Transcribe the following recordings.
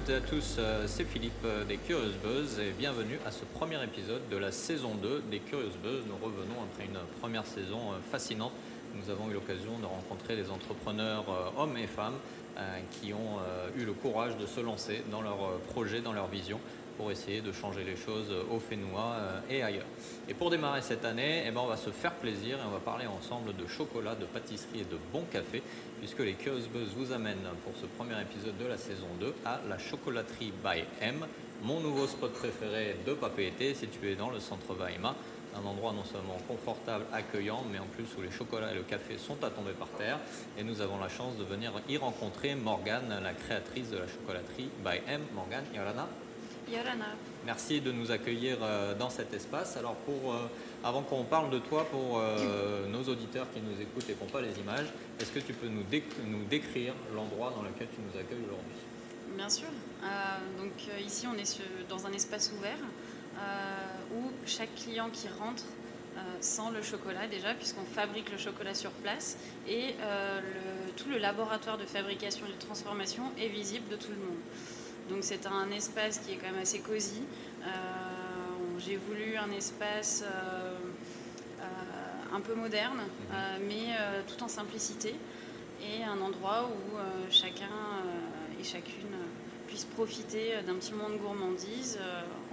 Toutes et à tous, euh, c'est Philippe euh, des Curious Buzz et bienvenue à ce premier épisode de la saison 2 des Curious Buzz. Nous revenons après une première saison euh, fascinante. Nous avons eu l'occasion de rencontrer des entrepreneurs hommes et femmes qui ont eu le courage de se lancer dans leurs projets, dans leur vision pour essayer de changer les choses au Fénois et ailleurs. Et pour démarrer cette année, eh ben, on va se faire plaisir et on va parler ensemble de chocolat, de pâtisserie et de bon café puisque les Curious Buzz vous amènent pour ce premier épisode de la saison 2 à la chocolaterie by M, mon nouveau spot préféré de papeterie situé dans le centre Weimar. Un endroit non seulement confortable, accueillant, mais en plus où les chocolats et le café sont à tomber par terre. Et nous avons la chance de venir y rencontrer Morgane, la créatrice de la chocolaterie by M. Morgane, Yorana. Merci de nous accueillir euh, dans cet espace. Alors pour, euh, avant qu'on parle de toi pour euh, nos auditeurs qui nous écoutent et qui n'ont pas les images, est-ce que tu peux nous, nous décrire l'endroit dans lequel tu nous accueilles aujourd'hui? Bien sûr. donc ici on est dans un espace ouvert où chaque client qui rentre sent le chocolat déjà puisqu'on fabrique le chocolat sur place et tout le laboratoire de fabrication et de transformation est visible de tout le monde. Donc c'est un espace qui est quand même assez cosy. Euh, j'ai voulu un espace euh, euh, un peu moderne, mhm. mais tout en simplicité, et un endroit où chacun et chacune puisse profiter d'un petit moment de gourmandise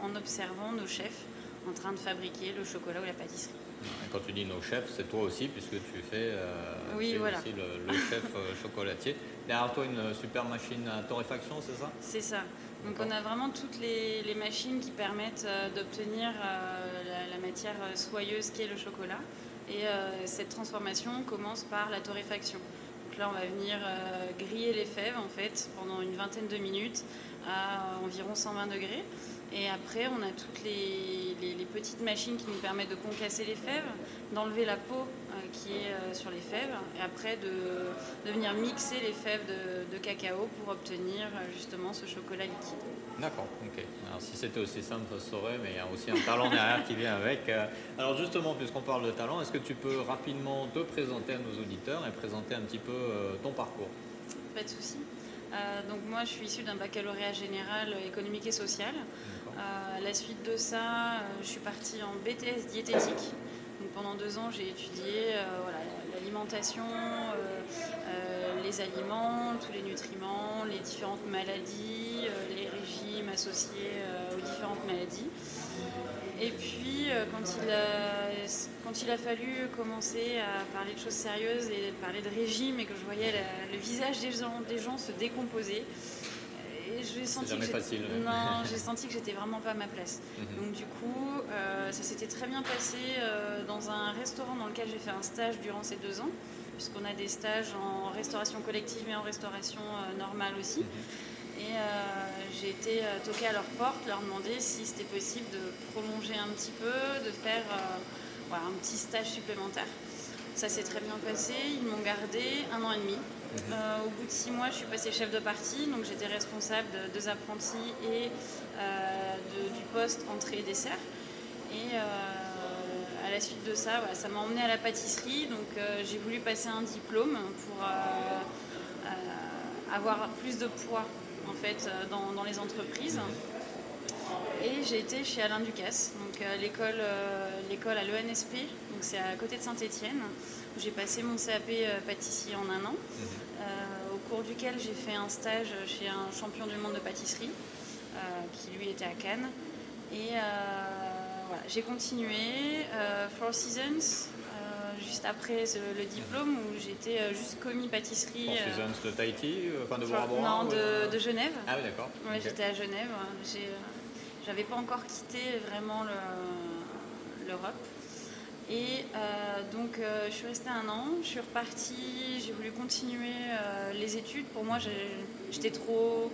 en observant nos chefs en train de fabriquer le chocolat ou la pâtisserie. Et quand tu dis nos chefs, c'est toi aussi, puisque tu fais oui, voilà. aussi le, chef chocolatier. Derrière toi, une super machine à torréfaction, c'est ça? C'est ça. Donc on a vraiment toutes les, machines qui permettent euh, d'obtenir euh, la, matière euh, soyeuse qui est le chocolat. Et cette transformation commence par la torréfaction. Donc là, on va venir griller les fèves en fait pendant une vingtaine de minutes à environ 120 degrés. Et après, on a toutes les, petites machines qui nous permettent de concasser les fèves, d'enlever la peau euh, qui est euh, sur les fèves, et après de, venir mixer les fèves de, cacao pour obtenir euh, justement ce chocolat liquide. D'accord, ok. Alors si c'était aussi simple, ça se saurait, mais il y a aussi un talent derrière qui vient avec. Alors justement, puisqu'on parle de talent, est-ce que tu peux rapidement te présenter à nos auditeurs et présenter un petit peu ton parcours? Pas de souci. Donc moi, je suis issue d'un baccalauréat général économique et social. Euh, à la suite de ça, euh, je suis partie en BTS diététique. pendant deux ans, j'ai étudié euh, l'alimentation, les aliments, tous les nutriments, les différentes maladies, les régimes associés aux différentes maladies. Et puis, quand il, a, quand il a fallu commencer à parler de choses sérieuses et parler de régime et que je voyais le visage des gens, des gens se décomposer, j'ai senti, que facile, non, j'ai senti que j'étais vraiment pas à ma place. Mhm. Donc du coup, euh, ça s'était très bien passé euh, dans un restaurant dans lequel j'ai fait un stage durant ces deux ans, puisqu'on a des stages en restauration collective et en restauration euh, normale aussi. Mhm. Et j'ai été toquer à leur porte, leur demander si c'était possible de prolonger un petit peu, de faire un petit stage supplémentaire. Ça s'est très bien passé, ils m'ont gardé un an et demi. Euh, au bout de six mois, je suis passée chef de partie, donc j'étais responsable de deux apprentis et euh, du poste entrée et dessert. Et euh, à la suite de ça, ça m'a emmené à la pâtisserie, donc j'ai voulu passer un diplôme pour avoir plus de poids en fait dans, les entreprises. Et j'ai été chez Alain Ducasse, donc l'école, l'école à l'ENSP, donc c'est à côté de Saint-Étienne, où j'ai passé mon CAP euh, pâtissier en un an, mhm. euh, au cours duquel j'ai fait un stage chez un champion du monde de pâtisserie, euh, qui lui était à Cannes. Et voilà, j'ai continué Four Seasons, juste après le diplôme où j'étais juste commis pâtisserie. Four Seasons de Tahiti, enfin de Non, de, Genève. Ah oui, d'accord. Ouais, J'étais à Genève. J'avais pas encore quitté vraiment l'Europe. Et euh, donc euh, je suis restée un an, je suis repartie, j'ai voulu continuer euh, les études. Pour moi, j'étais trop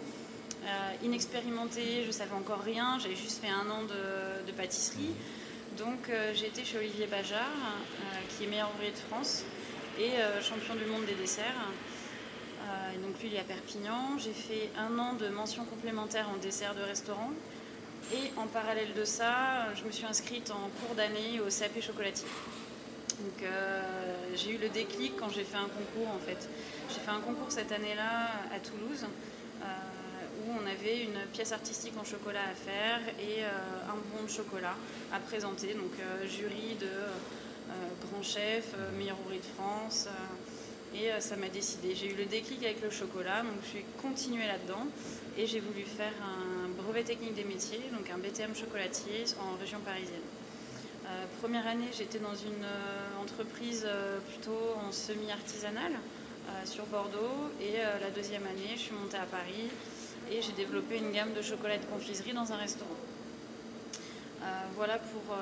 inexpérimentée, je savais encore rien, j'avais juste fait un an de, pâtisserie. Donc j'ai été chez Olivier Bajard, qui est meilleur ouvrier de France et champion du monde des desserts. donc lui, il est à Perpignan. J'ai fait un an de mention complémentaire en dessert de restaurant. Et en parallèle de ça, je me suis inscrite en cours d'année au CAP chocolatier. Donc euh, j'ai eu le déclic quand j'ai fait un concours en fait. J'ai fait un concours cette année-là à Toulouse euh, où on avait une pièce artistique en chocolat à faire et un bon de chocolat à présenter. Donc jury de grands chefs, meilleur ouvrier de France. et ça m'a décidé. J'ai eu le déclic avec le chocolat, donc je suis continué là-dedans et j'ai voulu faire un brevet technique des métiers, donc un BTM chocolatier en région parisienne. Euh, première année, j'étais dans une euh, entreprise euh, plutôt en semi-artisanale sur Bordeaux. Et la deuxième année, je suis montée à Paris et j'ai développé une gamme de chocolat de confiserie dans un restaurant. voilà pour,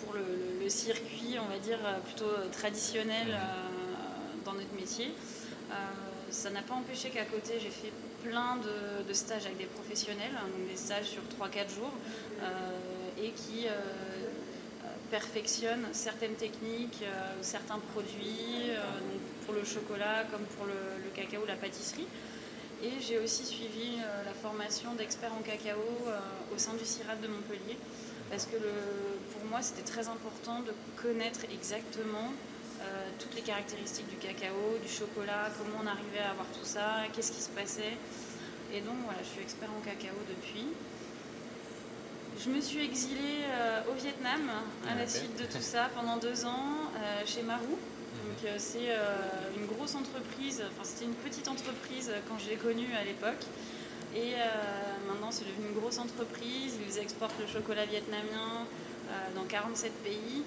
pour le, circuit, on va dire, plutôt traditionnel dans notre métier. ça n'a pas empêché qu'à côté, j'ai fait plein de, stages avec des professionnels, hein, des stages sur 3-4 jours, et qui perfectionne certaines techniques, euh, certains produits, euh, pour le chocolat comme pour le, cacao, la pâtisserie. Et j'ai aussi suivi euh, la formation d'expert en cacao au sein du CIRAD de Montpellier, parce que pour moi c'était très important de connaître exactement toutes les caractéristiques du cacao, du chocolat, comment on arrivait à avoir tout ça, qu'est-ce qui se passait. Et donc voilà, je suis expert en cacao depuis. Je me suis exilée euh, au Vietnam à la suite de tout ça pendant deux ans euh, chez Marou. Euh, c'est une grosse entreprise, enfin c'était une petite entreprise quand je l'ai connue à l'époque. Et maintenant c'est devenu une grosse entreprise. Ils exportent le chocolat vietnamien dans 47 pays.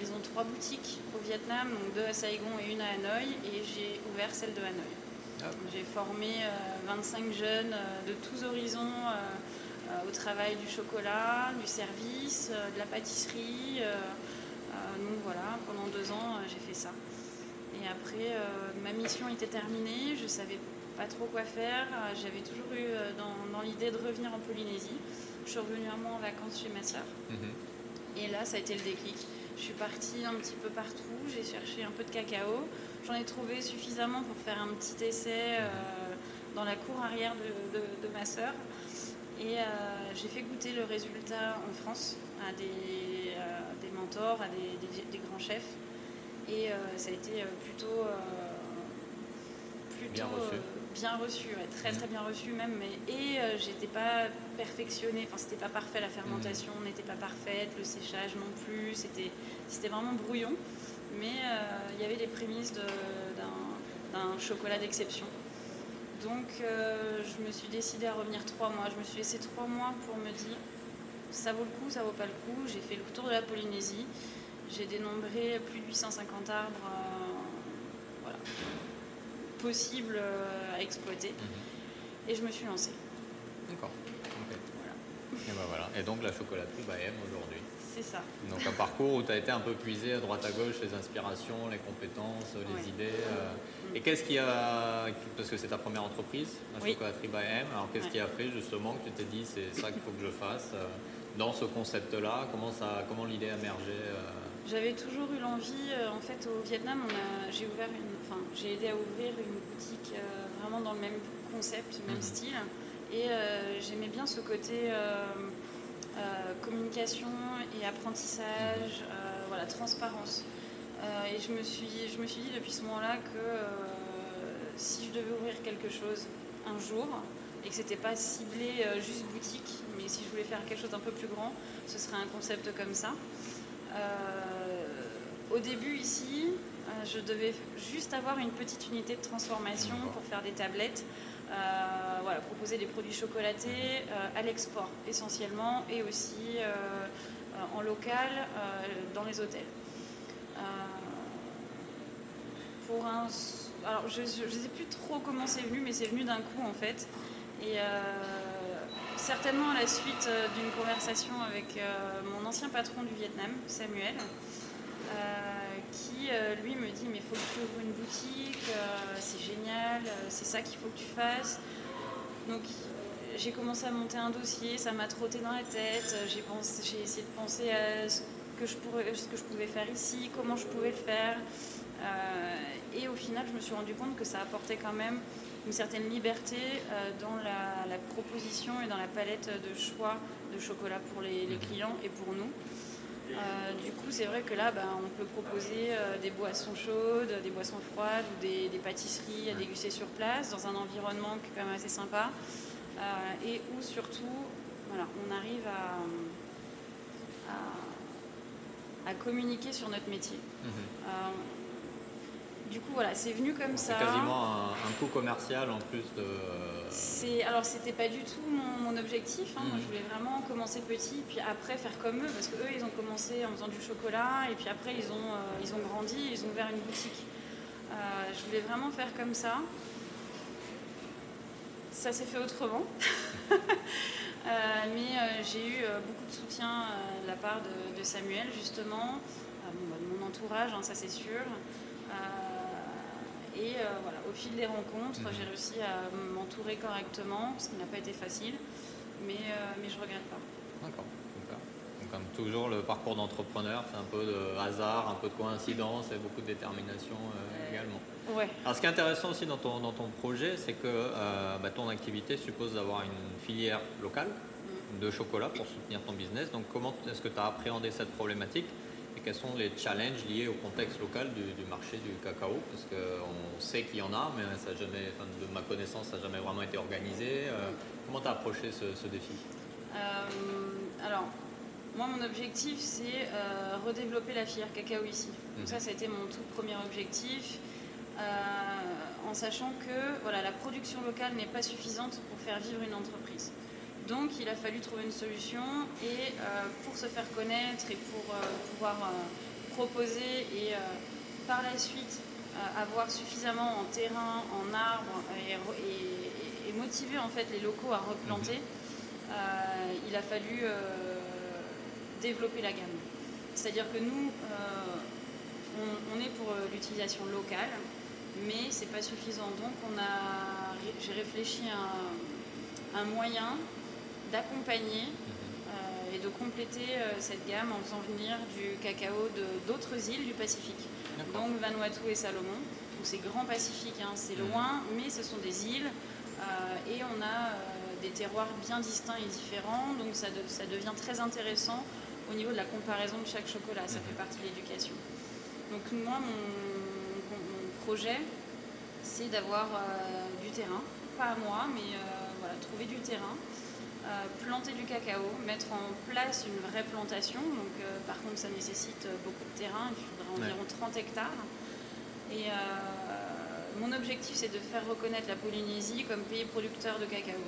ils ont trois boutiques au Vietnam, donc deux à Saigon et une à Hanoï. Et j'ai ouvert celle de Hanoï. Ah. J'ai formé 25 jeunes de tous horizons euh, au travail du chocolat, du service, euh, de la pâtisserie. Euh, donc voilà, pendant deux ans, j'ai fait ça. Et après, ma mission était terminée, je ne savais pas trop quoi faire. J'avais toujours eu dans, l'idée de revenir en Polynésie. Je suis revenue un mois en vacances chez ma soeur. Mhm. Et là, ça a été le déclic. Je suis partie un petit peu partout, j'ai cherché un peu de cacao. J'en ai trouvé suffisamment pour faire un petit essai dans la cour arrière de, de ma soeur. Et euh, j'ai fait goûter le résultat en France à des, euh, des mentors, à des, grands chefs. Et euh, ça a été plutôt, plutôt bien reçu, très très bien reçu même. Mais, et j'étais pas perfectionnée, enfin c'était pas parfait, la fermentation mmh. n'était pas parfaite, le séchage non plus, c'était, c'était vraiment brouillon. Mais il y avait les prémices d'un chocolat d'exception. Donc euh, je me suis décidée à revenir trois mois. Je me suis laissé trois mois pour me dire ça vaut le coup, ça vaut pas le coup. J'ai fait le tour de la Polynésie. J'ai dénombré plus de 850 arbres euh, possibles euh, à exploiter. Mhm. Et je me suis lancée. D'accord. Et, ben voilà. et donc la chocolaterie Bahem aujourd'hui. C'est ça. Donc un parcours où tu as été un peu puisé à droite à gauche les inspirations, les compétences, les idées. Et qu'est-ce qui a, parce que c'est ta première entreprise, la oui. chocolaterie by M, alors qu'est-ce qui a fait justement que tu t'es dit c'est ça qu'il faut que je fasse euh, dans ce concept-là? Comment, ça, comment l'idée a émergé euh? J'avais toujours eu l'envie, euh, en fait au Vietnam, j'ai ouvert une, enfin, j'ai aidé à ouvrir une boutique vraiment dans le même concept, même mhm. style, et j'aimais bien ce côté communication et apprentissage, voilà, transparence. Euh, et je me, suis, je me suis dit depuis ce moment-là que euh, si je devais ouvrir quelque chose un jour, et que c'était pas ciblé euh, juste boutique, mais si je voulais faire quelque chose d'un peu plus grand, ce serait un concept comme ça. Au début ici, je devais juste avoir une petite unité de transformation pour faire des tablettes, voilà, proposer des produits chocolatés à l'export essentiellement et aussi en local dans les hôtels. Euh, pour un. Alors, je ne sais plus trop comment c'est venu, mais c'est venu d'un coup en fait. Et euh, certainement à la suite euh, d'une conversation avec mon ancien patron du Vietnam, Samuel, qui lui me dit Mais il faut que tu ouvres une boutique, c'est génial, c'est ça qu'il faut que tu fasses. Donc j'ai commencé à monter un dossier, ça m'a trotté dans la tête, j'ai essayé de penser à ce que je pourrais, ce que je pouvais faire ici, comment je pouvais le faire. Euh, et au final, je me suis rendu compte que ça apportait quand même une certaine liberté euh, dans la, proposition et dans la palette de choix de chocolat pour les, mhm. clients et pour nous. Euh, du coup, c'est vrai que là, bah, on peut proposer des boissons chaudes, des boissons froides ou des, des, pâtisseries à déguster sur place dans un environnement qui est quand même assez sympa. et où surtout voilà, on arrive à, à, communiquer sur notre métier. Mhm du coup, voilà, c'est venu comme ça. C'est quasiment un, coût commercial en plus de. C'est alors c'était pas du tout mon, objectif. Hein. Moi, je mhm. voulais vraiment commencer petit, puis après faire comme eux, parce que eux, ils ont commencé en faisant du chocolat, et puis après, ils ont euh, ils ont grandi, ils ont ouvert une boutique. Euh, je voulais vraiment faire comme ça. Ça s'est fait autrement. Euh, mais j'ai eu beaucoup de soutien de la part de, Samuel, justement, bah, de mon entourage, hein, ça c'est sûr. Et euh, voilà, au fil des rencontres, j'ai mhm. réussi à m'entourer correctement, ce qui n'a pas été facile, mais, euh, mais je ne regrette pas. D'accord. Donc, comme toujours, le parcours d'entrepreneur, c'est un peu de hasard, un peu de coïncidence et beaucoup de détermination euh, également. Ouais. Alors, ce qui est intéressant aussi dans ton, dans ton projet, c'est que bah, ton activité suppose d'avoir une filière locale mm. de chocolat pour soutenir ton business. Donc, comment est-ce que tu as appréhendé cette problématique quels sont les challenges liés au contexte local du, marché du cacao Parce qu'on sait qu'il y en a, mais ça jamais, de ma connaissance, ça n'a jamais vraiment été organisé. Euh, comment tu as approché ce, défi? Euh, Alors, moi, mon objectif, c'est euh, redévelopper la filière cacao ici. Donc mhm. ça, ça a été mon tout premier objectif. en sachant que voilà, la production locale n'est pas suffisante pour faire vivre une entreprise. Donc il a fallu trouver une solution et euh, pour se faire connaître et pour euh, pouvoir euh, proposer et par la suite avoir suffisamment en terrain, en arbres et, motiver en fait les locaux à replanter, mhm. il a fallu développer la gamme. C'est-à-dire que nous, on, est pour l'utilisation locale, mais c'est pas suffisant. Donc on a, j'ai réfléchi à un moyen d'accompagner euh, et de compléter euh, cette gamme en faisant venir du cacao d'autres îles du Pacifique, donc Vanuatu et Salomon. Donc c'est grand Pacifique, hein, c'est mhm. loin, mais ce sont des îles euh, et on a des terroirs bien distincts et différents, donc ça, ça, devient très intéressant au niveau de la comparaison de chaque chocolat, ça fait mhm. partie de l'éducation. Donc moi, mon, projet, c'est d'avoir du terrain, pas à moi, mais voilà, trouver du terrain planter du cacao, mettre en place une vraie plantation. Donc, euh, par contre, ça nécessite euh, beaucoup de terrain. Il faudrait environ 30 hectares. Et mon objectif, c'est de faire reconnaître la Polynésie comme pays producteur de cacao.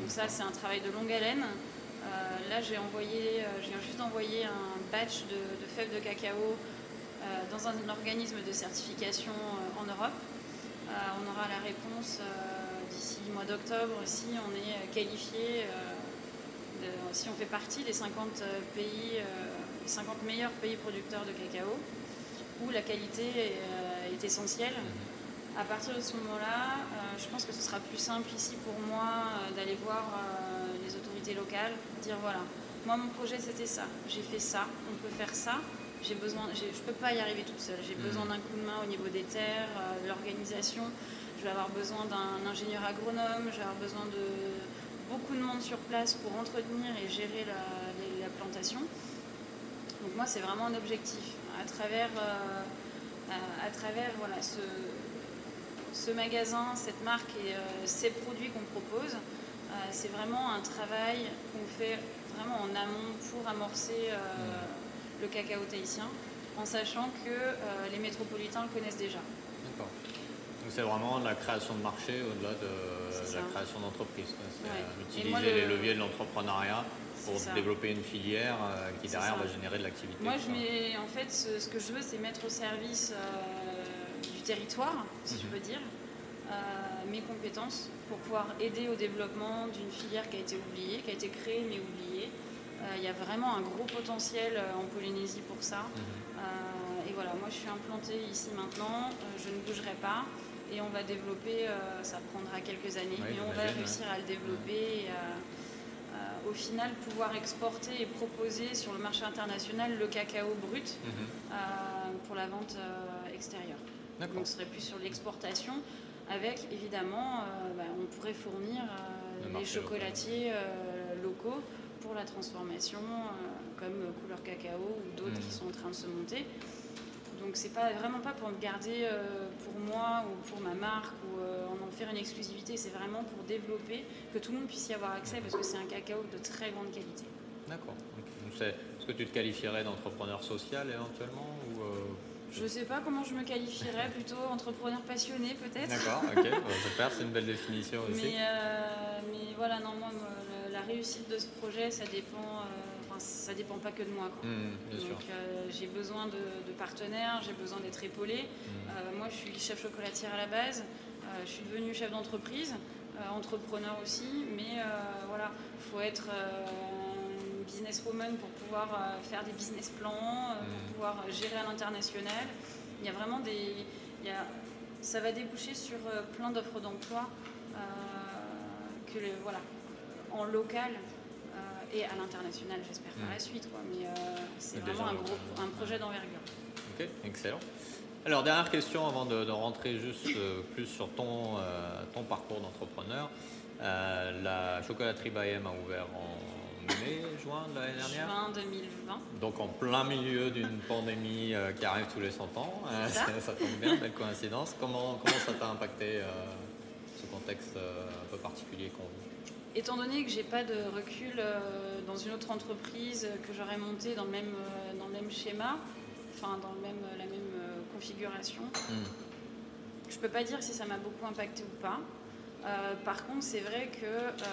Donc ça, c'est un travail de longue haleine. là, j'ai envoyé, viens juste d'envoyer un batch de, fèves de cacao dans un, organisme de certification en Europe. on aura la réponse d'ici le mois d'octobre si on est qualifié si on fait partie des 50 euh, pays, 50 euh, meilleurs pays producteurs de cacao, où la qualité est, euh, essentielle. Mhm. À partir de ce moment-là, je pense que ce sera plus simple ici pour moi d'aller voir les autorités locales, dire voilà, moi mon projet c'était ça, j'ai fait ça, on peut faire ça, j'ai besoin, je ne peux pas y arriver toute seule, j'ai besoin d'un coup de main au niveau des terres, de l'organisation, je vais avoir besoin d'un ingénieur agronome, je vais avoir besoin de, beaucoup de monde sur place pour entretenir et gérer la, plantation. Donc moi, c'est vraiment un objectif. À travers, euh, à, travers voilà, ce, magasin, cette marque et euh, ces produits qu'on propose, euh, c'est vraiment un travail qu'on fait vraiment en amont pour amorcer le cacao tahitien, en sachant que les métropolitains le connaissent déjà. D'accord. C'est vraiment la création de marché au-delà de la création d'entreprise. C'est utiliser les leviers de l'entrepreneuriat pour développer une filière euh, qui derrière va générer de l'activité. Moi, je mets, en fait, ce, que je veux, c'est mettre au service euh, du territoire, si je mhm. veux dire, euh, mes compétences pour pouvoir aider au développement d'une filière qui a été oubliée, qui a été créée mais oubliée. Il y a vraiment un gros potentiel en Polynésie pour ça. Mhm. et voilà, moi, je suis implantée ici maintenant, je ne bougerai pas et on va développer, euh, ça prendra quelques années, mais on va réussir à le développer et au final pouvoir exporter et proposer sur le marché international le cacao brut mhm. euh, pour la vente euh, extérieure. Donc on serait plus sur l'exportation avec évidemment, bah, on pourrait fournir les chocolatiers locaux pour la transformation comme couleur cacao ou d'autres mhm. qui sont en train de se monter. Donc c'est pas vraiment pas pour me garder moi ou pour ma marque ou en faire une exclusivité, c'est vraiment pour développer, que tout le monde puisse y avoir accès parce que c'est un cacao de très grande qualité. D'accord. Est-ce que tu te qualifierais d'entrepreneur social éventuellement ou Je ne sais pas comment je me qualifierais, plutôt entrepreneur passionné peut-être. D'accord, ok, super, c'est une belle définition aussi. Mais, mais voilà, non, moi, la réussite de ce projet, ça dépend ça dépend pas que de moi. Mmh, Donc euh, j'ai besoin de, partenaires, j'ai besoin d'être épaulée. Mmh. Euh, moi, je suis chef chocolatière à la base. Euh, je suis devenue chef d'entreprise, entrepreneur aussi. Mais voilà, il faut être businesswoman pour pouvoir faire des business plans, pour mmh. pouvoir gérer à l'international. Il y a vraiment des, ça va déboucher sur plein d'offres d'emploi que voilà, en local et à l'international, j'espère, par la mm. suite. Quoi. Mais euh, c'est vraiment un, gros, un projet d'envergure. Ok, excellent. Alors, dernière question avant de, rentrer juste euh, plus sur ton, euh, ton parcours d'entrepreneur. la chocolaterie Bayem a ouvert en mai, juin de l'année dernière Juin 2020. Donc en plein milieu d'une pandémie qui arrive tous les 100 ans. Ça. ça. tombe bien, belle coïncidence. Comment, comment ça t'a impacté ce contexte un peu particulier qu'on vit Étant donné que j'ai pas de recul euh, dans une autre entreprise que j'aurais montée dans le même, euh, dans le même schéma, enfin dans le même, la même euh, configuration, je hmm. je peux pas dire si ça m'a beaucoup impacté ou pas. par contre, c'est vrai que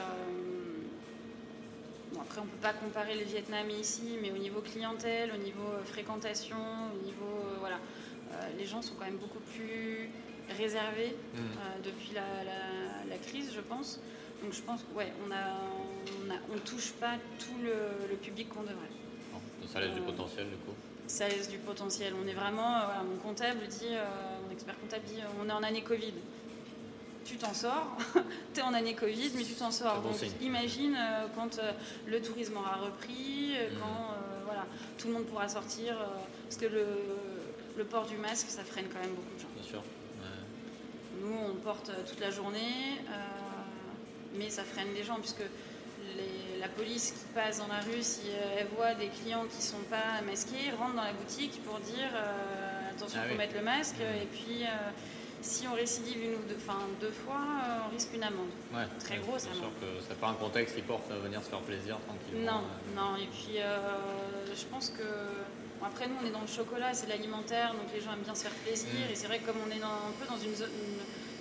Bon, après, on ne peut pas comparer le Vietnam ici, mais au niveau clientèle, au niveau fréquentation, au niveau. voilà, les gens sont quand même beaucoup plus réservés hmm. depuis la, la, crise, je pense. Donc je pense qu'on ouais, on a, on, touche pas tout le, public qu'on devrait. ça laisse du euh, potentiel du coup Ça laisse du potentiel. On est vraiment, euh, mon comptable dit, euh, mon expert comptable dit, on est en année Covid. Tu t'en sors, tu es en année Covid, mais tu t'en sors. Donc imagine quand le tourisme aura repris, mmh. quand voilà, tout le monde pourra sortir, parce que le, le, port du masque, ça freine quand même beaucoup de gens. Bien sûr. Nous, on porte toute la journée mais ça freine les gens puisque la police qui passe dans la rue, si euh, elle voit des clients qui ne sont pas masqués, rentre dans la boutique pour dire euh, attention, il ah faut mettre le masque. Mmh. Et puis, euh, si on récidive une ou deux, deux fois, on risque une amende. Très grosse amende. sûr que c'est pas un contexte qui porte à venir se faire plaisir tranquillement. Non, non. Et puis, je pense que. après, nous, on est dans le chocolat, c'est l'alimentaire, donc les gens aiment bien se faire plaisir. Mmh. Et c'est vrai que comme on est un peu dans une,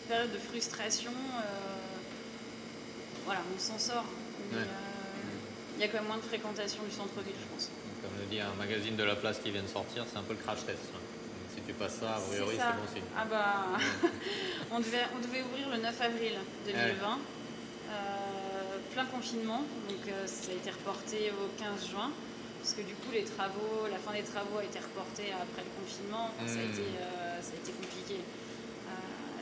période de frustration, voilà, on s'en sort. Euh, il y a quand même moins de fréquentation du centre-ville, je pense. Comme le dit un magazine de la place qui vient de sortir, c'est un peu le crash test. si tu passes ça, a priori, c'est bon signe. Ah bah, on, devait, on devait ouvrir le 9 avril 2020. Euh, plein confinement, donc euh, ça a été reporté au 15 juin parce que du coup les travaux, la fin des travaux a été reportée après le confinement, ça, a hmm. été, ça a été compliqué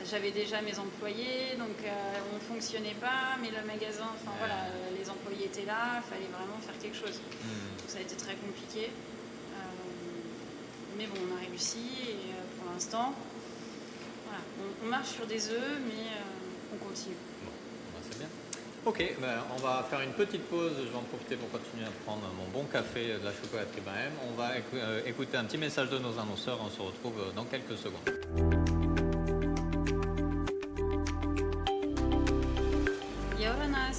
j'avais déjà mes employés, donc euh, on ne fonctionnait pas, mais le magasin, enfin voilà, euh, les employés étaient là, il fallait vraiment faire quelque chose. Hmm. Donc ça a été très compliqué. Euh, mais bon, on a réussi et pour l'instant, voilà, on, marche sur des œufs, mais on continue. Bon, bah, c'est bien. Ok, ben, on va faire une petite pause. Je vais en profiter pour continuer à prendre mon bon café de la chocolaterie Bahem. On va écouter un petit message de nos annonceurs. On se retrouve dans quelques secondes.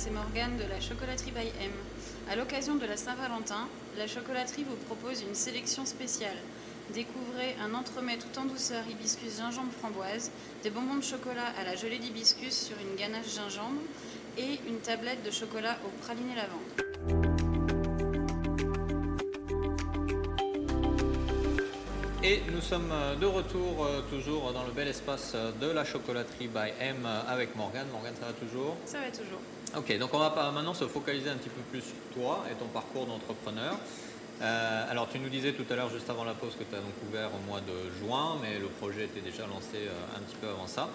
C'est Morgane de la chocolaterie by M. À l'occasion de la Saint-Valentin, la chocolaterie vous propose une sélection spéciale. Découvrez un entremets tout en douceur hibiscus gingembre framboise, des bonbons de chocolat à la gelée d'hibiscus sur une ganache gingembre et une tablette de chocolat au praliné lavande. Et nous sommes de retour euh, toujours dans le bel espace de la chocolaterie by M avec Morgane. Morgane, ça va toujours? Ça va toujours. Ok, donc on va maintenant se focaliser un petit peu plus sur toi et ton parcours d'entrepreneur. Euh, alors tu nous disais tout à l'heure, juste avant la pause, que tu as donc ouvert au mois de juin, mais le projet était déjà lancé euh, un petit peu avant ça.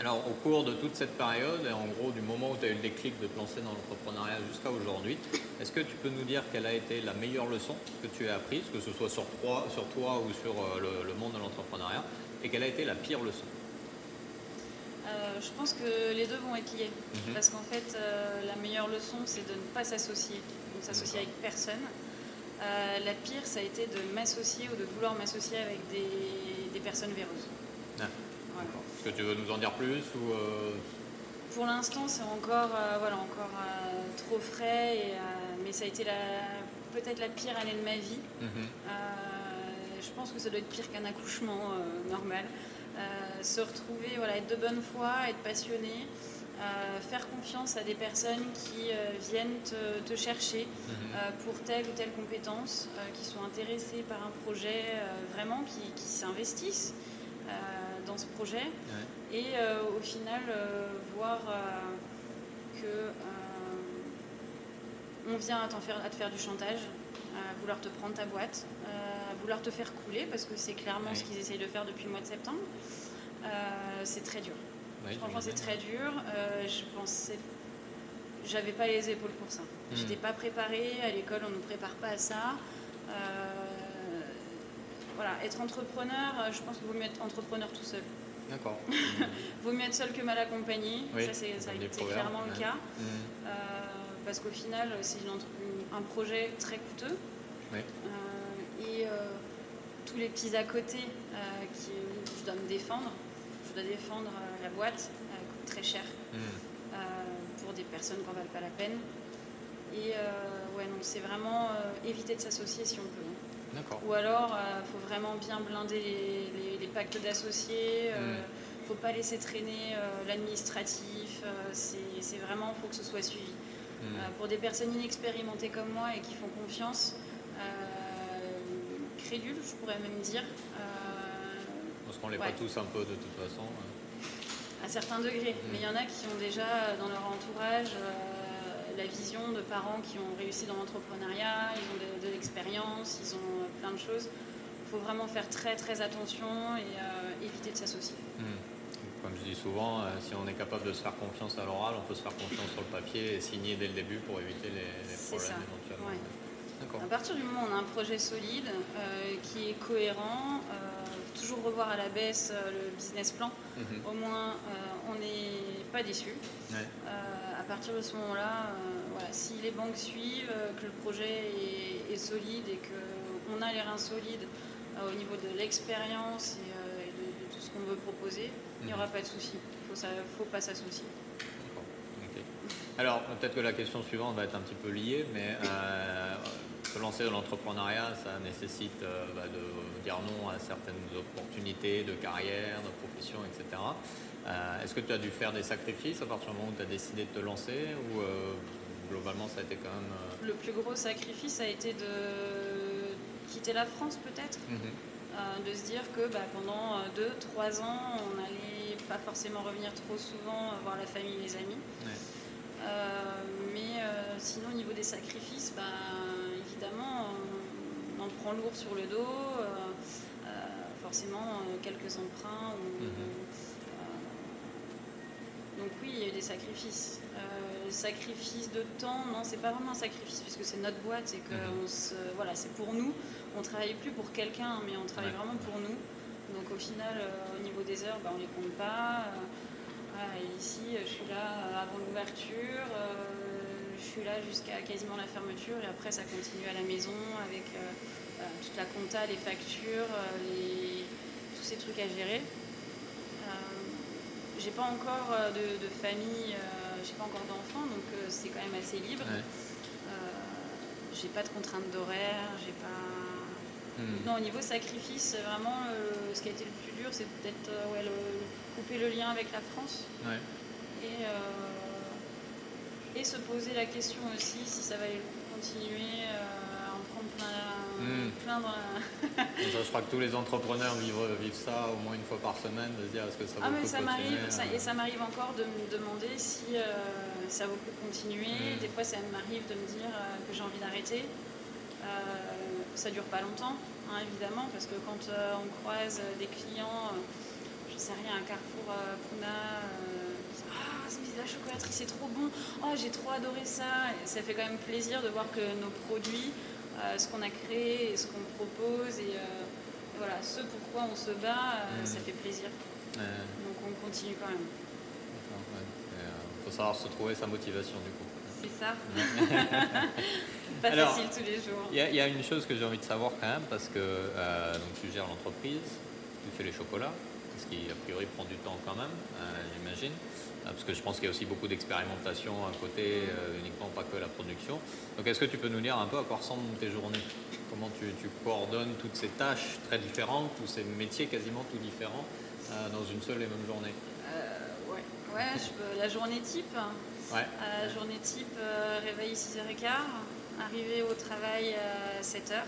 Alors au cours de toute cette période, et en gros du moment où tu as eu le déclic de te lancer dans l'entrepreneuriat jusqu'à aujourd'hui, est-ce que tu peux nous dire quelle a été la meilleure leçon que tu as apprise, que ce soit sur toi, ou sur euh, le monde de l'entrepreneuriat, et quelle a été la pire leçon? Euh, je pense que les deux vont être liés. Mhm. Parce qu'en fait, euh, la meilleure leçon, c'est de ne pas s'associer. Donc s'associer avec personne. la pire, ça a été de m'associer ou de vouloir m'associer avec des, personnes véreuses. Ah, Est-ce que tu veux nous en dire plus ou Pour l'instant, c'est encore, voilà, encore trop frais, et, mais ça a été peut-être la pire année de ma vie. Mhm. je pense que ça doit être pire qu'un accouchement normal. Se retrouver, voilà, être de bonne foi, être passionné, faire confiance à des personnes qui euh, viennent te, chercher mhm. euh, pour telle ou telle compétence, euh, qui sont intéressées par un projet vraiment, qui, s'investissent dans ce projet. Et au final, voir que on vient à, faire, à te faire du chantage, à vouloir te prendre ta boîte, vouloir te faire couler, parce que c'est clairement ce qu'ils essayent de faire depuis le mois de septembre. c'est très dur. Franchement, c'est très dur. Euh, je pensais. J'avais pas les épaules pour ça. Je hmm. J'étais pas préparée. À l'école, on ne nous prépare pas à ça. Euh, voilà, être entrepreneur, euh, je pense qu'il vaut mieux être entrepreneur tout seul. D'accord. vaut mieux être seul que mal accompagné. ça, c'est clairement le cas. Hmm. parce qu'au final, c'est un projet très coûteux. et tous les petits à côté qui je dois me défendre, je dois défendre la boîte euh, coûte très cher hmm. euh, pour des personnes qui n'en valent pas la peine. Et euh, ouais, donc c'est vraiment éviter de s'associer si on peut. Hein. Ou alors, il faut vraiment bien blinder les, pactes d'associés. Il ne faut pas laisser traîner l'administratif. c'est vraiment, il faut que ce soit suivi. Hmm. pour des personnes inexpérimentées comme moi et qui font confiance, crédules, je pourrais même dire. Parce qu'on les pas tous un peu de toute façon. Hein à certains degrés. Mais il y en a qui ont déjà dans leur entourage euh, la vision de parents qui ont réussi dans l'entrepreneuriat, ils ont de, l'expérience, ils ont euh, plein de choses. Il faut vraiment faire très très attention et euh, éviter de s'associer. Hmm. Comme je dis souvent, si on est capable de se faire confiance à l'oral, on peut se faire confiance sur le papier et signer dès le début pour éviter les, problèmes éventuellement. À partir du moment où on a un projet solide, qui est cohérent, toujours revoir à la baisse euh, le business plan. Mhm. Au moins, euh, on n'est pas déçu. Euh, à partir de ce moment-là, voilà, si les banques suivent, que le projet est, solide et qu'on a les reins solides au niveau de l'expérience et, de, tout ce qu'on veut proposer, il n'y aura mhm. pas de souci. Il ne faut, pas s'associer. Alors, peut-être que la question suivante va être un petit peu liée, mais se lancer dans l'entrepreneuriat, ça nécessite euh, bah, de dire non à certaines opportunités de carrière, de profession, etc. Euh, est-ce que tu as dû faire des sacrifices à partir du moment où tu as décidé de te lancer ou euh, globalement ça a été quand même... Le plus gros sacrifice a été de quitter la France peut-être? Mhm. de se dire que bah, pendant 2-3 ans, on n'allait pas forcément revenir trop souvent voir la famille, les amis. mais sinon, au niveau des sacrifices, bah, évidemment, on, en prend lourd sur le dos, euh, euh, forcément euh, quelques emprunts. Mhm. donc oui, il y a eu des sacrifices. sacrifice de temps, non, c'est pas vraiment un sacrifice puisque c'est notre boîte, c'est que mhm. voilà, c'est pour nous. On travaille plus pour quelqu'un, mais on travaille vraiment pour nous. Donc au final, au niveau des heures, bah, on les compte pas. ici, je suis là avant l'ouverture je suis là jusqu'à quasiment la fermeture et après ça continue à la maison avec euh, euh, toute la compta, les factures, euh, tous ces trucs à gérer. j'ai pas encore de, famille, j'ai pas encore d'enfants donc c'est quand même assez libre. j'ai pas de contraintes d'horaire, j'ai pas. Hmm. Non, au niveau sacrifice, vraiment, ce qui a été le plus dur, c'est peut-être couper le lien avec la France. Et et se poser la question aussi si ça va continuer euh, à en prendre plein, hmm. je crois que tous les entrepreneurs vivent, vivent, ça au moins une fois par semaine, de se dire est-ce que ça ah, vaut ah, ça m'arrive, Et ça m'arrive encore de me demander si euh, ça vaut le continuer. Hmm. Des fois, ça m'arrive de me dire euh, que j'ai envie d'arrêter. ça dure pas longtemps, hein, évidemment, parce que quand on croise des clients, je sais rien, un Carrefour Puna, la chocolaterie c'est trop bon, oh j'ai trop adoré ça. ça fait quand même plaisir de voir que nos produits, euh, ce qu'on a créé et ce qu'on propose et euh, voilà, ce pourquoi on se bat, euh, mm. ça fait plaisir. Donc on continue quand même. Il faut savoir se trouver sa motivation du coup. C'est ça. pas facile tous les jours. Il y, a une chose que j'ai envie de savoir quand même, parce que donc, tu gères l'entreprise, tu fais les chocolats, ce qui a priori prend du temps quand même, j'imagine. Ah, parce que je pense qu'il y a aussi beaucoup d'expérimentation à côté, euh, uniquement pas que la production. Donc est-ce que tu peux nous dire un peu à quoi ressemblent tes journées? Comment tu, coordonnes toutes ces tâches très différentes, tous ces métiers quasiment tout différents euh, dans une seule et même journée? Euh, Ouais, ouais la journée type. Ouais. journée type, réveil 6h15, arriver au travail à 7h.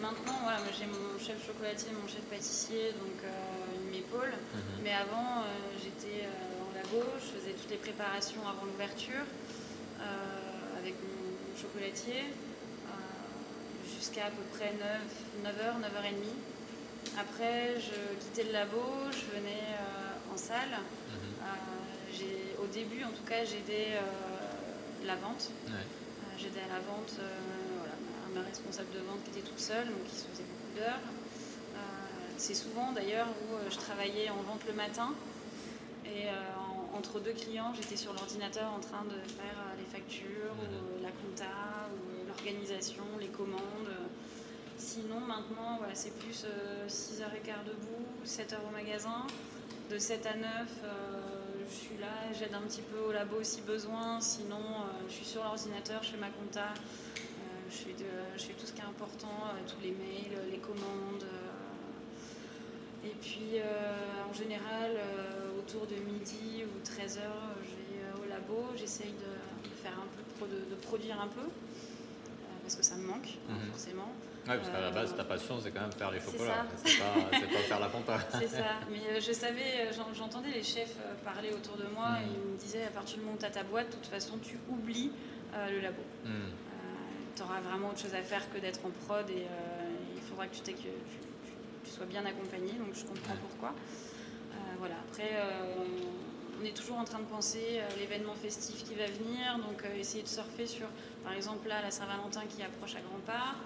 Maintenant, voilà, j'ai mon chef chocolatier, mon chef pâtissier, donc épaule. Mhm. Mais avant, euh, j'étais euh, en labo, je faisais toutes les préparations avant l'ouverture euh, avec mon chocolatier jusqu'à à peu près 9, h 9h30. Après, je quittais le labo, je venais en salle. Mhm. au début, en tout cas, j'aidais la vente. J'aidais à la vente voilà, ma responsable de vente qui était toute seule, donc qui se faisait beaucoup d'heures. C'est souvent d'ailleurs où euh, je travaillais en vente le matin et euh, entre deux clients, j'étais sur l'ordinateur en train de faire euh, les factures, ou la compta, ou l'organisation, les commandes. Sinon, maintenant, c'est plus 6h15 debout, 7h au magasin. De 7 à 9, je suis là, j'aide un petit peu au labo si besoin. Sinon, je suis sur l'ordinateur, je fais ma compta, je, fais je, fais tout ce qui est important, tous les mails, les commandes. Et puis euh, en général, euh, autour de midi ou 13h, je vais euh, au labo, j'essaye de, faire un peu, de, produire un peu, parce que ça me manque, mhm. forcément. Oui, parce qu'à la base, ta passion, c'est quand même faire les chocolats. C'est pas, pas, faire la compta. C'est ça. Mais je savais, j'entendais les chefs parler autour de moi et mhm. ils me disaient à partir du moment où tu as ta boîte, de toute façon, tu oublies le labo. Mhm. tu auras vraiment autre chose à faire que d'être en prod et il faudra que tu, tu, soit bien accompagné, donc je comprends pourquoi. Euh, voilà. Après, euh, on est toujours en train de penser à l'événement festif qui va venir, donc euh, essayer de surfer sur, par exemple là, la Saint-Valentin qui approche à grands pas.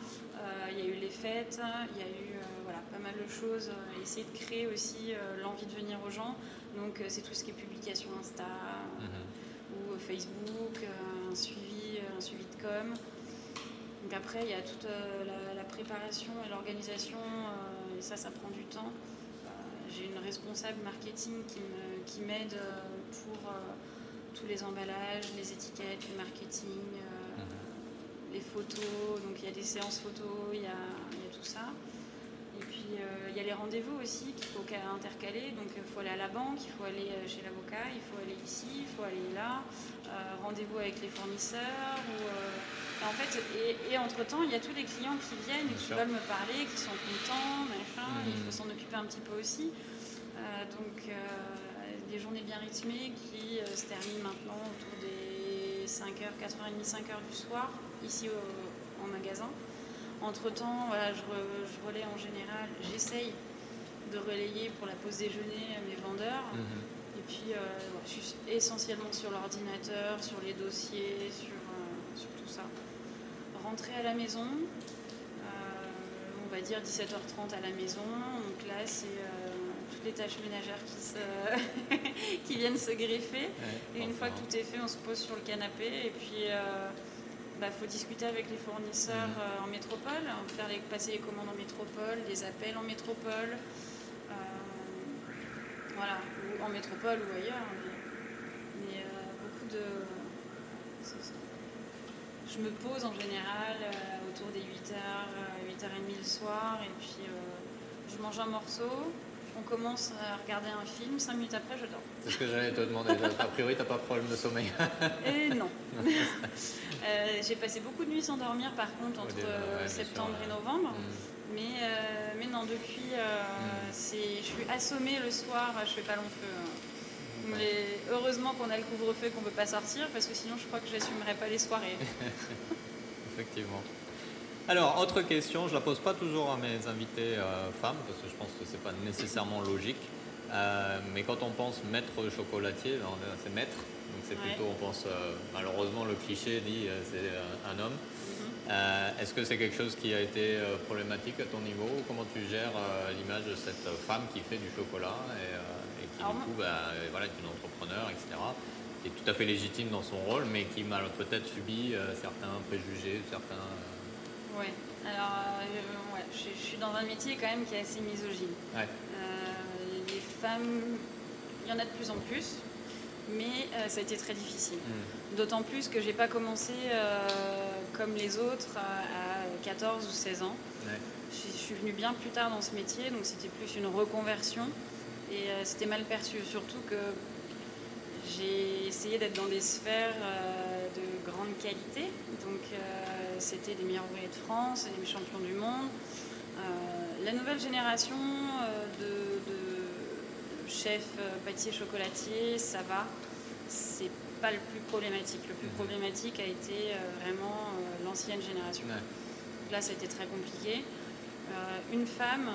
Il y a eu les fêtes, il y a eu voilà, pas mal de choses. essayer de créer aussi l'envie de venir aux gens. Donc c'est tout ce qui est publication Insta mhm. ou Facebook, un suivi, un suivi de com. Donc après, il y a toute la, préparation et l'organisation et ça, ça prend du temps. Euh, j'ai une responsable marketing qui m'aide euh, pour euh, tous les emballages, les étiquettes, le marketing, mhm. les photos. Donc il y a des séances photos, il y a, tout ça. Et puis il y a les rendez-vous aussi qu'il faut intercaler. Donc il faut aller à la banque, il faut aller chez l'avocat, il faut aller ici, il faut aller là. rendez-vous avec les fournisseurs. Ou, en fait, et, entre-temps, il y a tous les clients qui viennent et qui veulent me parler, qui sont contents, machin, il faut s'en occuper un petit peu aussi. Euh, donc, euh, des journées bien rythmées qui euh, se terminent maintenant autour des 5h, 4h30, 5h du soir, ici au, en magasin. Entre-temps, voilà, je, relais en général, j'essaye de relayer pour la pause déjeuner mes vendeurs. Mhm. Et puis, je suis essentiellement sur l'ordinateur, sur les dossiers, sur, rentrer à la maison, euh, on va dire 17h30 à la maison. Donc là, c'est euh, toutes les tâches ménagères qui, se qui viennent se greffer. et une fois que tout est fait, on se pose sur le canapé et puis il euh, bah, faut discuter avec les fournisseurs mhm. en métropole, faire les, passer les commandes en métropole, des appels en métropole, voilà, ou en métropole ou ailleurs. Mais, beaucoup de je me pose en général euh, autour des 8h, 8h30 le soir, et puis euh, je mange un morceau. On commence à regarder un film, 5 minutes après, je dors. C'est ce que j'allais te demander. a priori, tu n'as pas de problème de sommeil. et non. Euh, j'ai passé beaucoup de nuits sans dormir, par contre, entre septembre et novembre. Mm. Mais, mais non, depuis, mm. je suis assommée le soir, je fais pas long feu. Hein. Mais heureusement qu'on a le couvre-feu qu'on ne peut pas sortir parce que sinon je crois que je n'assumerais pas les soirées. Effectivement. Alors, autre question, je ne la pose pas toujours à mes invités euh, femmes parce que je pense que ce n'est pas nécessairement logique. Euh, mais quand on pense maître chocolatier, c'est maître. Donc c'est plutôt, on pense, euh, malheureusement, le cliché dit c'est un homme. Mhm. Est-ce que c'est quelque chose qui a été problématique à ton niveau? Comment tu gères l'image de cette femme qui fait du chocolat et, du coup, bah, voilà, est une entrepreneur, etc. qui est tout à fait légitime dans son rôle, mais qui m'a peut-être subi certains préjugés, certains. Oui, alors ouais, je, suis dans un métier quand même qui est assez misogyne. les femmes, il y en a de plus en plus, mais ça a été très difficile. Mm. D'autant plus que j'ai pas commencé comme les autres à 14 ou 16 ans. Je suis venue bien plus tard dans ce métier, donc c'était plus une reconversion. Et euh, c'était mal perçu, surtout que j'ai essayé d'être dans des sphères euh, de grande qualité. Donc euh, c'était des meilleurs ouvriers de France, des champions du monde. la nouvelle génération de, chefs pâtissiers chocolatiers, ça va. C'est pas le plus problématique. Le plus mhm. problématique a été vraiment l'ancienne génération. Là, ça a été très compliqué. une femme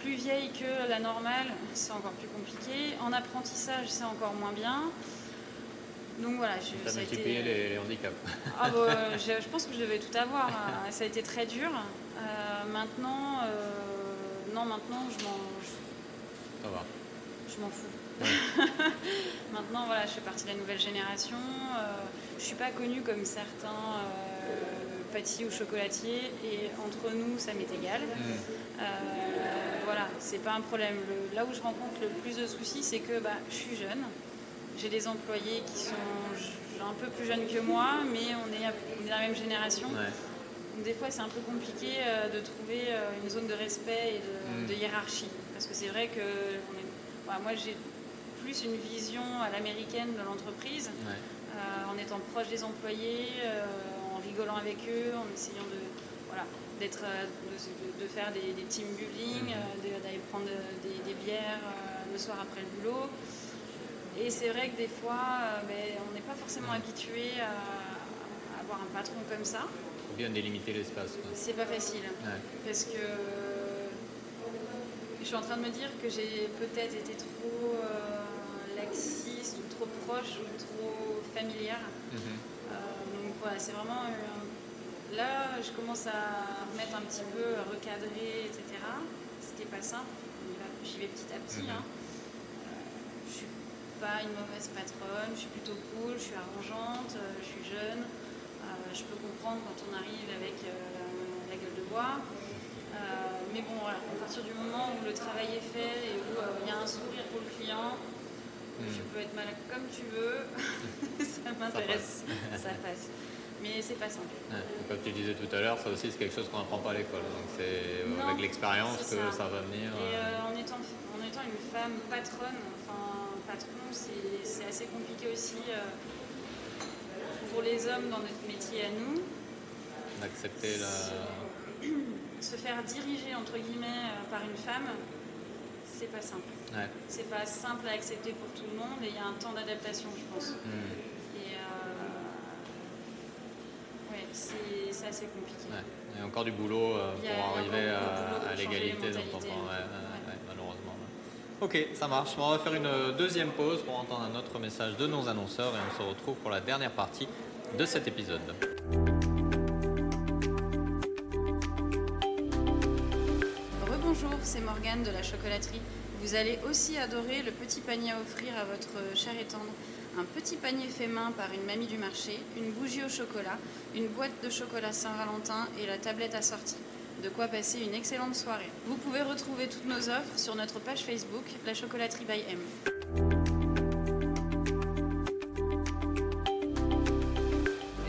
plus vieille que la normale, c'est encore plus compliqué. En apprentissage, c'est encore moins bien. Donc voilà, je, ça a multiplié les, handicaps. Ah bah, je, pense que je devais tout avoir. Hein. ça a été très dur. Euh, maintenant, euh, non, maintenant, je m'en. Je m'en fous. maintenant, voilà, je fais partie de la nouvelle génération. je suis pas connue comme certains pâtissier ou chocolatier, et entre nous, ça m'est égal. Mm. Euh, voilà, c'est pas un problème. là où je rencontre le plus de soucis, c'est que bah, je suis jeune, j'ai des employés qui sont un peu plus jeunes que moi, mais on est, de la même génération. des fois, c'est un peu compliqué euh, de trouver euh, une zone de respect et de, mm. hiérarchie. Parce que c'est vrai que moi, j'ai plus une vision à l'américaine de l'entreprise, en étant proche des employés, rigolant avec eux, en essayant de, voilà, d'être, euh, de, faire des, team building, mhm. euh, d'aller prendre des, bières euh, le soir après le boulot. Et c'est vrai que des fois, ben, on n'est pas forcément habitué à, avoir un patron comme ça. Faut bien délimiter l'espace. C'est pas facile. Parce que je suis en train de me dire que j'ai peut-être été trop laxiste ou trop proche ou trop familière. Mhm voilà, c'est vraiment. Euh, là, je commence à remettre un petit peu, à recadrer, etc. C'était pas simple. J'y vais petit à petit. Mhm. Hein. Euh, je suis pas une mauvaise patronne, je suis plutôt cool, je suis arrangeante, euh, je suis jeune. je peux comprendre quand on arrive avec la, gueule de bois. mais bon, voilà, à partir du moment où le travail est fait et où il y a un sourire pour le client, mhm. tu peux être malade comme tu veux, ça m'intéresse, ça passe mais c'est pas simple. comme tu disais tout à l'heure, ça aussi c'est quelque chose qu'on n'apprend pas à l'école. Donc c'est euh, avec l'expérience que ça. va venir. Et euh, euh, en, étant, en étant une femme patronne, enfin patron, c'est assez compliqué aussi pour les hommes dans notre métier à nous. D'accepter la. Se faire diriger entre guillemets par une femme, c'est pas simple. C'est pas simple à accepter pour tout le monde et il y a un temps d'adaptation, je pense. C'est assez compliqué. Il y a encore du boulot euh, pour arriver à, l'égalité malheureusement. Ok, ça marche. On va faire une deuxième pause pour entendre un autre message de nos annonceurs et on se retrouve pour la dernière partie de cet épisode. Rebonjour, c'est Morgane de la chocolaterie. Vous allez aussi adorer le petit panier à offrir à votre cher et tendre un petit panier fait main par une mamie du marché, une bougie au chocolat, une boîte de chocolat Saint-Valentin et la tablette assortie. De quoi passer une excellente soirée. Vous pouvez retrouver toutes nos offres sur notre page Facebook, La Chocolaterie by M.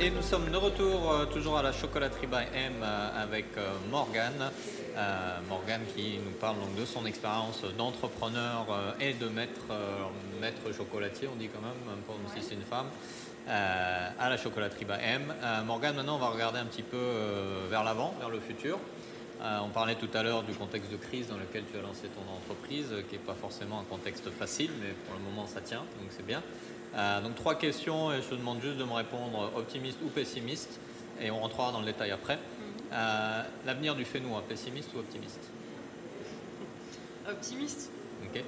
Et nous sommes de retour euh, toujours à la chocolaterie by M euh, avec euh, Morgane. Morgane qui nous parle donc de son expérience d'entrepreneur et de maître, maître chocolatier, on dit quand même, même si c'est une femme, à la chocolaterie by M. Morgane, maintenant on va regarder un petit peu vers l'avant, vers le futur. on parlait tout à l'heure du contexte de crise dans lequel tu as lancé ton entreprise, qui n'est pas forcément un contexte facile, mais pour le moment ça tient, donc c'est bien. Euh, donc trois questions et je te demande juste de me répondre optimiste ou pessimiste et on rentrera dans le détail après. Mhm. Euh, l'avenir du Fénois, pessimiste ou optimiste? Optimiste. Ok.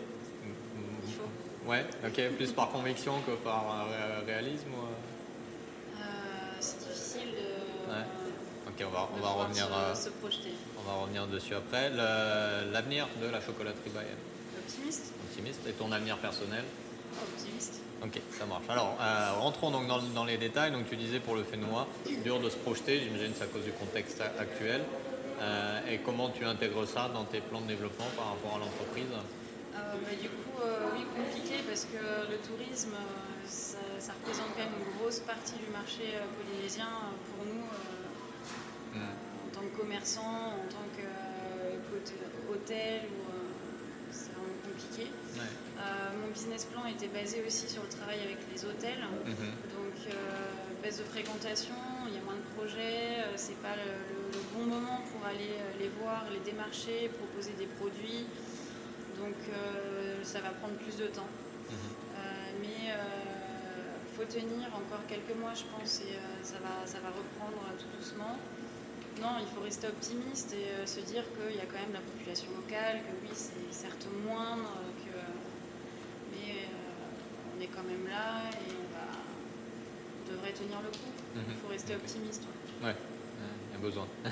Ouais, ok, plus par conviction que par euh, réalisme C'est difficile de. Ouais. Ok, on va, on va revenir. Se, projeter. On va revenir dessus après. L'avenir de la chocolaterie Bayern. Optimiste. Optimiste. Et ton avenir personnel? Optimiste. Ok, ça marche. Alors, euh, rentrons donc dans, les détails. Donc, tu disais pour le Fénois, dur de se projeter, j'imagine c'est à cause du contexte actuel. Euh, et comment tu intègres ça dans tes plans de développement par rapport à l'entreprise? Euh, bah, Du coup, oui, compliqué parce que le tourisme, ça, représente quand même une grosse partie du marché polynésien pour nous, hmm. en tant que commerçants, en tant qu'hôtel, c'est vraiment compliqué. Euh, mon business plan était basé aussi sur le travail avec les hôtels. Mhm. Donc, euh, baisse de fréquentation, il y a moins de projets, euh, c'est pas le, bon moment pour aller les voir, les démarcher, proposer des produits. Donc, ça va prendre plus de temps. Mhm. mais il faut tenir encore quelques mois, je pense, et ça, va, ça va reprendre tout doucement. Non, il faut rester optimiste et se dire qu'il y a quand même la population locale, que oui, c'est certes moindre, quand même là et on, devrait tenir le coup. Il mhm. faut rester optimiste. Ouais. Il y a besoin.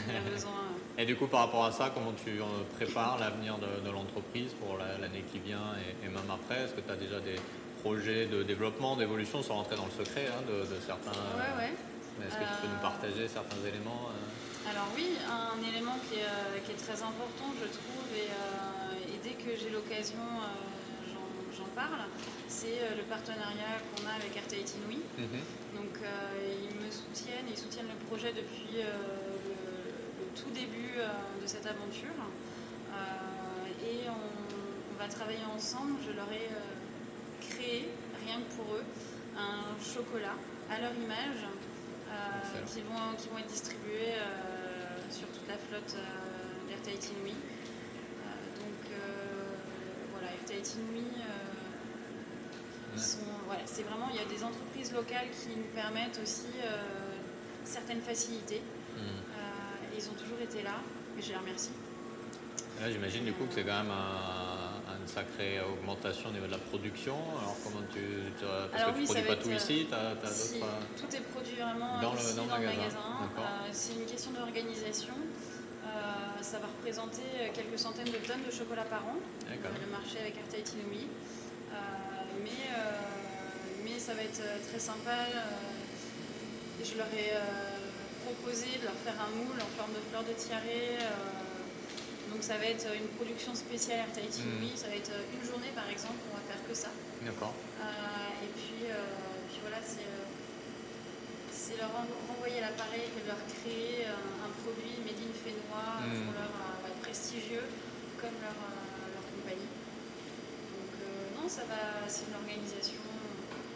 Et du coup, par rapport à ça, comment tu euh, prépares l'avenir de, l'entreprise pour l'année qui vient et, même après? Est-ce que tu as déjà des projets de développement, d'évolution, sans rentrer dans le secret hein, de, certains Ouais, ouais. Est-ce que tu peux nous euh, partager certains éléments euh? Alors oui, un élément qui est, très important, je trouve, et, et dès que j'ai l'occasion parle, c'est euh, le partenariat qu'on a avec RTI Inouï. Mhm. Donc euh, ils me soutiennent, ils soutiennent le projet depuis euh, le, tout début de cette aventure. et on, va travailler ensemble. Je leur ai créé, rien que pour eux, un chocolat à leur image qui, vont, qui vont être distribués sur toute la flotte d'RTI Inouï. donc voilà, RTI Inouï c'est vraiment, il y a des entreprises locales qui nous permettent aussi euh, certaines facilités. Euh, ils ont toujours été là et je les remercie. J'imagine du coup que c'est quand même une sacrée augmentation au niveau de la production. Alors comment tu, parce que tu ne produis pas tout ici, Tout est produit vraiment dans, ici, le, dans, le magasin. Euh, c'est une question d'organisation. ça va représenter quelques centaines de tonnes de chocolat par an. le marché avec Arta Tinomi mais, euh, mais ça va être euh, très sympa. Euh, je leur ai proposé de leur faire un moule en forme de fleur de tiare. Donc ça va être une production spéciale à Tahiti. Hmm. Oui, ça va être une journée par exemple, on va faire que ça. D'accord. et puis, puis voilà, c'est leur renvoyer l'appareil et leur créer un, produit made in Fénois hmm. pour leur prestigieux comme leur, ça va, c'est une organisation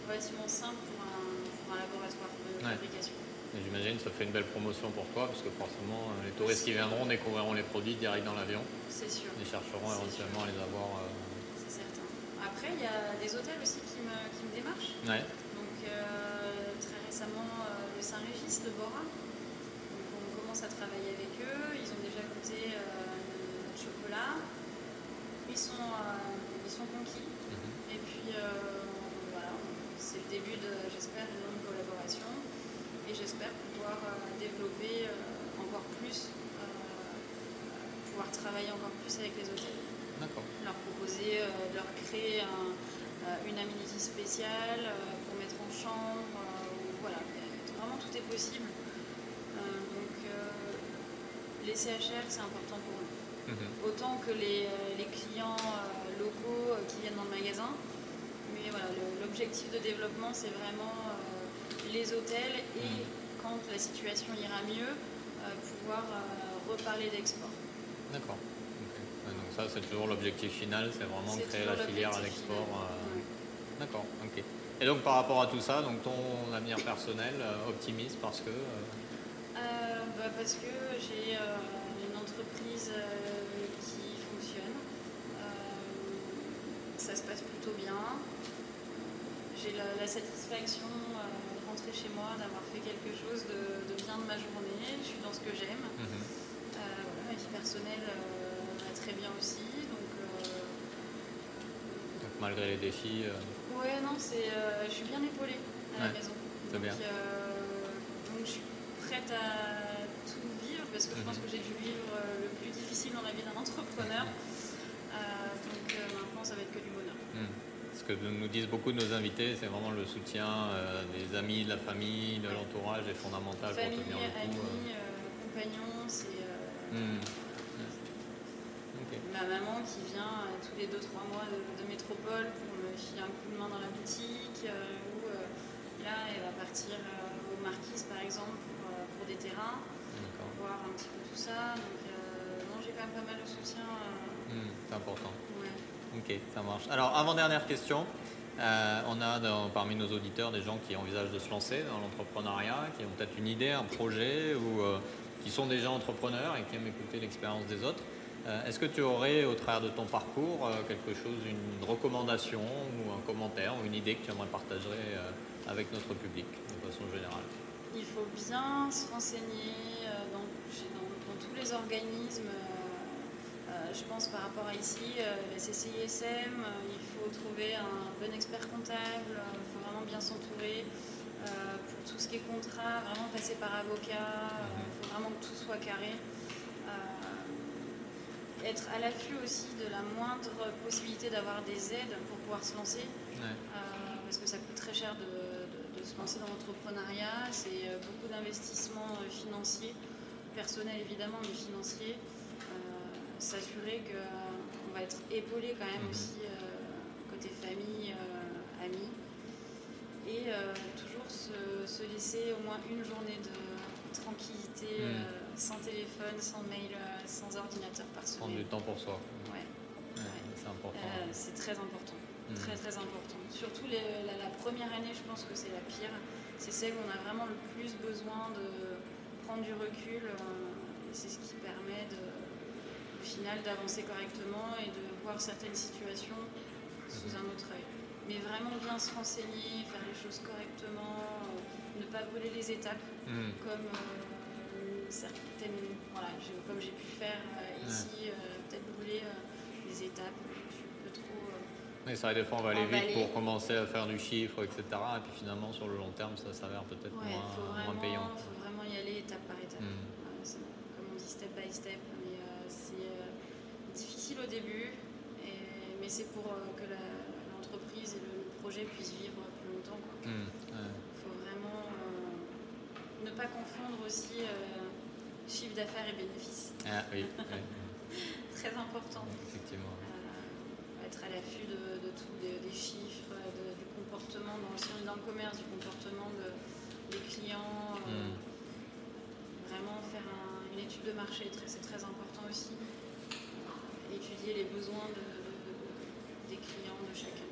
relativement simple pour un, laboratoire de fabrication. J'imagine que ça fait une belle promotion pour toi, parce que forcément, euh, les touristes qui viendront découvriront les produits direct dans l'avion. C'est sûr. Ils chercheront éventuellement à les avoir. Euh, c'est certain. Après, il y a des hôtels aussi qui me, qui me démarchent. Ouais. Donc, euh, très récemment, le Saint-Régis de Bora. Donc, on commence à travailler avec eux. Ils ont déjà goûté notre chocolat. Ils sont, ils sont conquis. Et puis voilà, c'est le début de, j'espère, une longue collaboration. J'espère pouvoir euh, développer euh, encore plus, pouvoir travailler encore plus avec les hôtels. Leur proposer, leur créer une amenity spéciale pour mettre en chambre. voilà, vraiment tout est possible. donc les CHR, c'est important pour nous. Mhm. Autant que les, clients locaux qui viennent dans le magasin. Mais voilà, l'objectif de développement, c'est vraiment euh, les hôtels et quand la situation ira mieux, euh, pouvoir euh, reparler d'export. D'accord. donc ça, c'est toujours l'objectif final, c'est vraiment de créer la filière à l'export. D'accord, ok. Et donc par rapport à tout ça, donc ton avenir personnel, optimiste parce que bah, Parce que j'ai une entreprise ça se passe plutôt bien. J'ai la, satisfaction euh, rentrer chez moi, d'avoir fait quelque chose de, bien de ma journée. Je suis dans ce que j'aime. Mhm. Euh, ma vie personnelle euh, va très bien aussi. Donc, malgré les défis Ouais, non, c'est, je suis bien épaulée à la maison. Donc, bien. donc je suis prête à tout vivre parce que je pense mhm. que j'ai dû vivre le plus difficile dans la vie d'un entrepreneur. donc maintenant, ça va être que du bonheur. Ce que nous disent beaucoup de nos invités, c'est vraiment le soutien des amis, de la famille, de l'entourage est fondamental pour tenir le coup. Amis, compagnons, c'est. Hmm. Ma maman qui vient tous les 2-3 mois de, métropole pour me filer un coup de main dans la boutique, ou là elle va partir aux Marquises par exemple pour, des terrains, voir un petit peu tout ça. Donc non, j'ai quand même pas mal de soutien. Hmm, c'est important. Ok, ça marche. Alors, avant-dernière question. Euh, on a parmi nos auditeurs des gens qui envisagent de se lancer dans l'entrepreneuriat, qui ont peut-être une idée, un projet, ou euh, qui sont déjà entrepreneurs et qui aiment écouter l'expérience des autres. Euh, est-ce que tu aurais, au travers de ton parcours, quelque chose, une recommandation ou un commentaire ou une idée que tu aimerais partager avec notre public de façon générale? Il faut bien se renseigner dans, tous les organismes je pense par rapport à ici, euh, la CCISM, euh, il faut trouver un bon expert comptable, euh, il faut vraiment bien s'entourer. pour tout ce qui est contrat, vraiment passer par avocat, il faut vraiment que tout soit carré. être à l'affût aussi de la moindre possibilité d'avoir des aides pour pouvoir se lancer, parce que ça coûte très cher de, se lancer dans l'entrepreneuriat, c'est beaucoup d'investissements financiers, personnels évidemment, mais financiers s'assurer qu'on va être épaulé quand même mhm. aussi euh, côté famille, euh, amis. Et euh, toujours se, laisser au moins une journée de tranquillité, mhm. sans téléphone, sans mail, sans ordinateur par semaine. Prendre du temps pour soi. Ouais. c'est important. c'est très important. Mhm. Très très important. Surtout la, première année, je pense que c'est la pire. C'est celle où on a vraiment le plus besoin de prendre du recul. c'est ce qui permet de, final d'avancer correctement et de voir certaines situations sous un autre œil. Mais vraiment bien se renseigner, faire les choses correctement, euh, ne pas brûler les étapes, hmm. comme euh, certaines, voilà, comme j'ai pu faire euh, ici, peut-être brûler les étapes. Je suis un peu trop. Oui, ça des fois on va aller vite pour commencer à faire du chiffre, etc. Et puis finalement sur le long terme ça s'avère peut-être moins, payant. Il faut vraiment y aller étape par étape. Hmm. comme on dit step by step difficile au début, mais c'est pour euh, que l'entreprise et le projet puissent vivre plus longtemps. Il mmh, faut vraiment euh, ne pas confondre aussi euh, chiffre d'affaires et bénéfices. Ah, oui, Très important. Effectivement. être à l'affût de, tous des chiffres, du comportement, dans, si on est dans le commerce, du comportement des clients. Mmh. Vraiment faire une étude de marché, c'est très important aussi étudier les besoins des clients de chacun.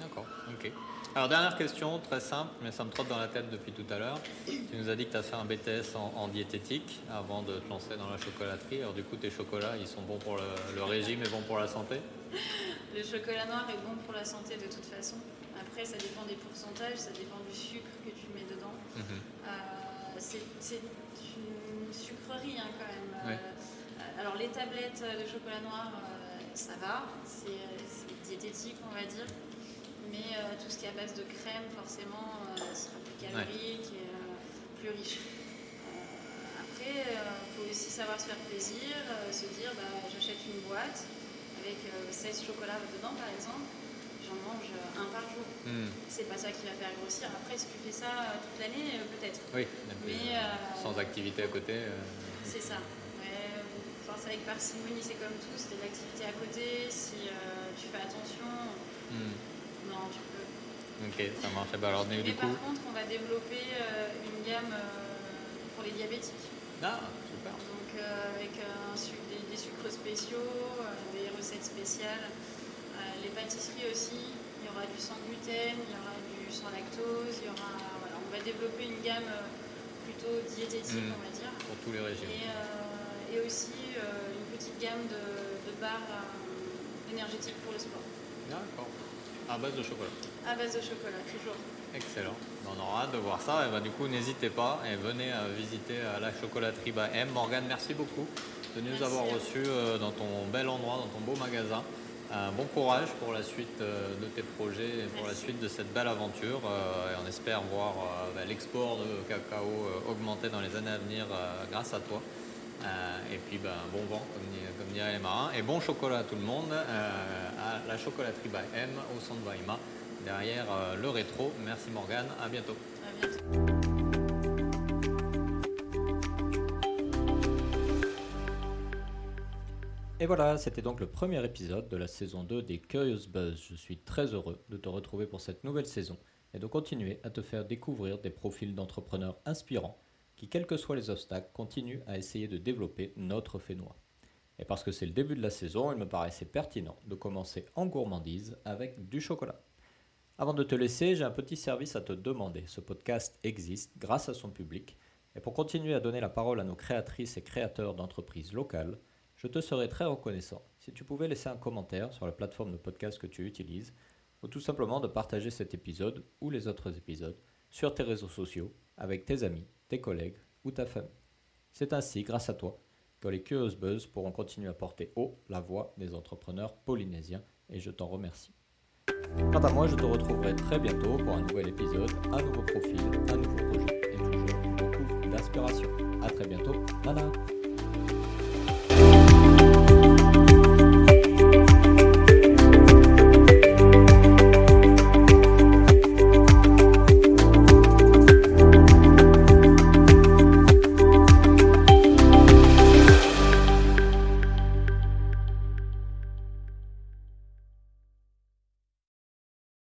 D'accord, ok. Alors dernière question, très simple, mais ça me trotte dans la tête depuis tout à l'heure. Tu nous as dit que tu as fait un BTS en, diététique avant de te lancer dans la chocolaterie. Alors du coup, tes chocolats, ils sont bons pour le, régime et bons pour la santé? Le chocolat noir est bon pour la santé de toute façon. Après, ça dépend des pourcentages, ça dépend du sucre que tu mets dedans. Mhm. Euh, c'est une sucrerie hein, quand même. Euh, alors les tablettes de chocolat noir, euh, ça va, c'est diététique on va dire, mais euh, tout ce qui est à base de crème forcément euh, sera plus calorique et plus riche. après, il faut aussi savoir se faire plaisir, se dire bah, j'achète une boîte avec 16 chocolats dedans par exemple, j'en mange un par jour. Hmm. C'est pas ça qui va faire grossir. Après, si tu fais ça toute l'année, peut-être. Oui, mais sans activité à côté. C'est ça avec parcimonie, c'est comme tout, c'est de l'activité à côté, si euh, tu fais attention, hmm. non, tu peux. Ok, ça marche. Ben, alors, Mais par contre, on va développer euh, une gamme euh, pour les diabétiques. Ah, super. Donc, avec des, sucres spéciaux, des recettes spéciales. les pâtisseries aussi, il y aura du sans gluten, il y aura du sans lactose, il y aura, voilà, on va développer une gamme plutôt diététique, hmm. on va dire. Pour tous les régimes. Et, et aussi gamme de, barres euh, énergétiques pour le sport. D'accord. À base de chocolat. À base de chocolat, toujours. Excellent. On aura hâte de voir ça. Et bah, du coup, n'hésitez pas et venez euh, visiter euh, la chocolaterie M. Morgane, merci beaucoup de nous avoir reçus dans ton bel endroit, dans ton beau magasin. bon courage pour la suite de tes projets et pour la suite de cette belle aventure. et on espère voir bah, l'export de cacao augmenter dans les années à venir grâce à toi. Et puis ben, bon vent, comme, diraient les marins. Et bon chocolat à tout le monde à la chocolaterie by M au centre Weimar, derrière le rétro. Merci Morgane, à bientôt. À bientôt. Et voilà, c'était donc le premier épisode de la saison 2 des Curious Buzz. Je suis très heureux de te retrouver pour cette nouvelle saison et de continuer à te faire découvrir des profils d'entrepreneurs inspirants quels que soient les obstacles, continuent à essayer de développer notre Fénois. Et parce que c'est le début de la saison, il me paraissait pertinent de commencer en gourmandise avec du chocolat. Avant de te laisser, j'ai un petit service à te demander. Ce podcast existe grâce à son public. Et pour continuer à donner la parole à nos créatrices et créateurs d'entreprises locales, je te serais très reconnaissant si tu pouvais laisser un commentaire sur la plateforme de podcast que tu utilises ou tout simplement de partager cet épisode ou les autres épisodes sur tes réseaux sociaux avec tes amis, tes collègues ou ta famille. C'est ainsi, grâce à toi, que les Curious Buzz pourront continuer à porter haut la voix des entrepreneurs polynésiens et je t'en remercie. Quant à moi, je te retrouverai très bientôt pour un nouvel épisode, un nouveau profil, un nouveau projet et toujours beaucoup d'inspiration. A très bientôt. Nana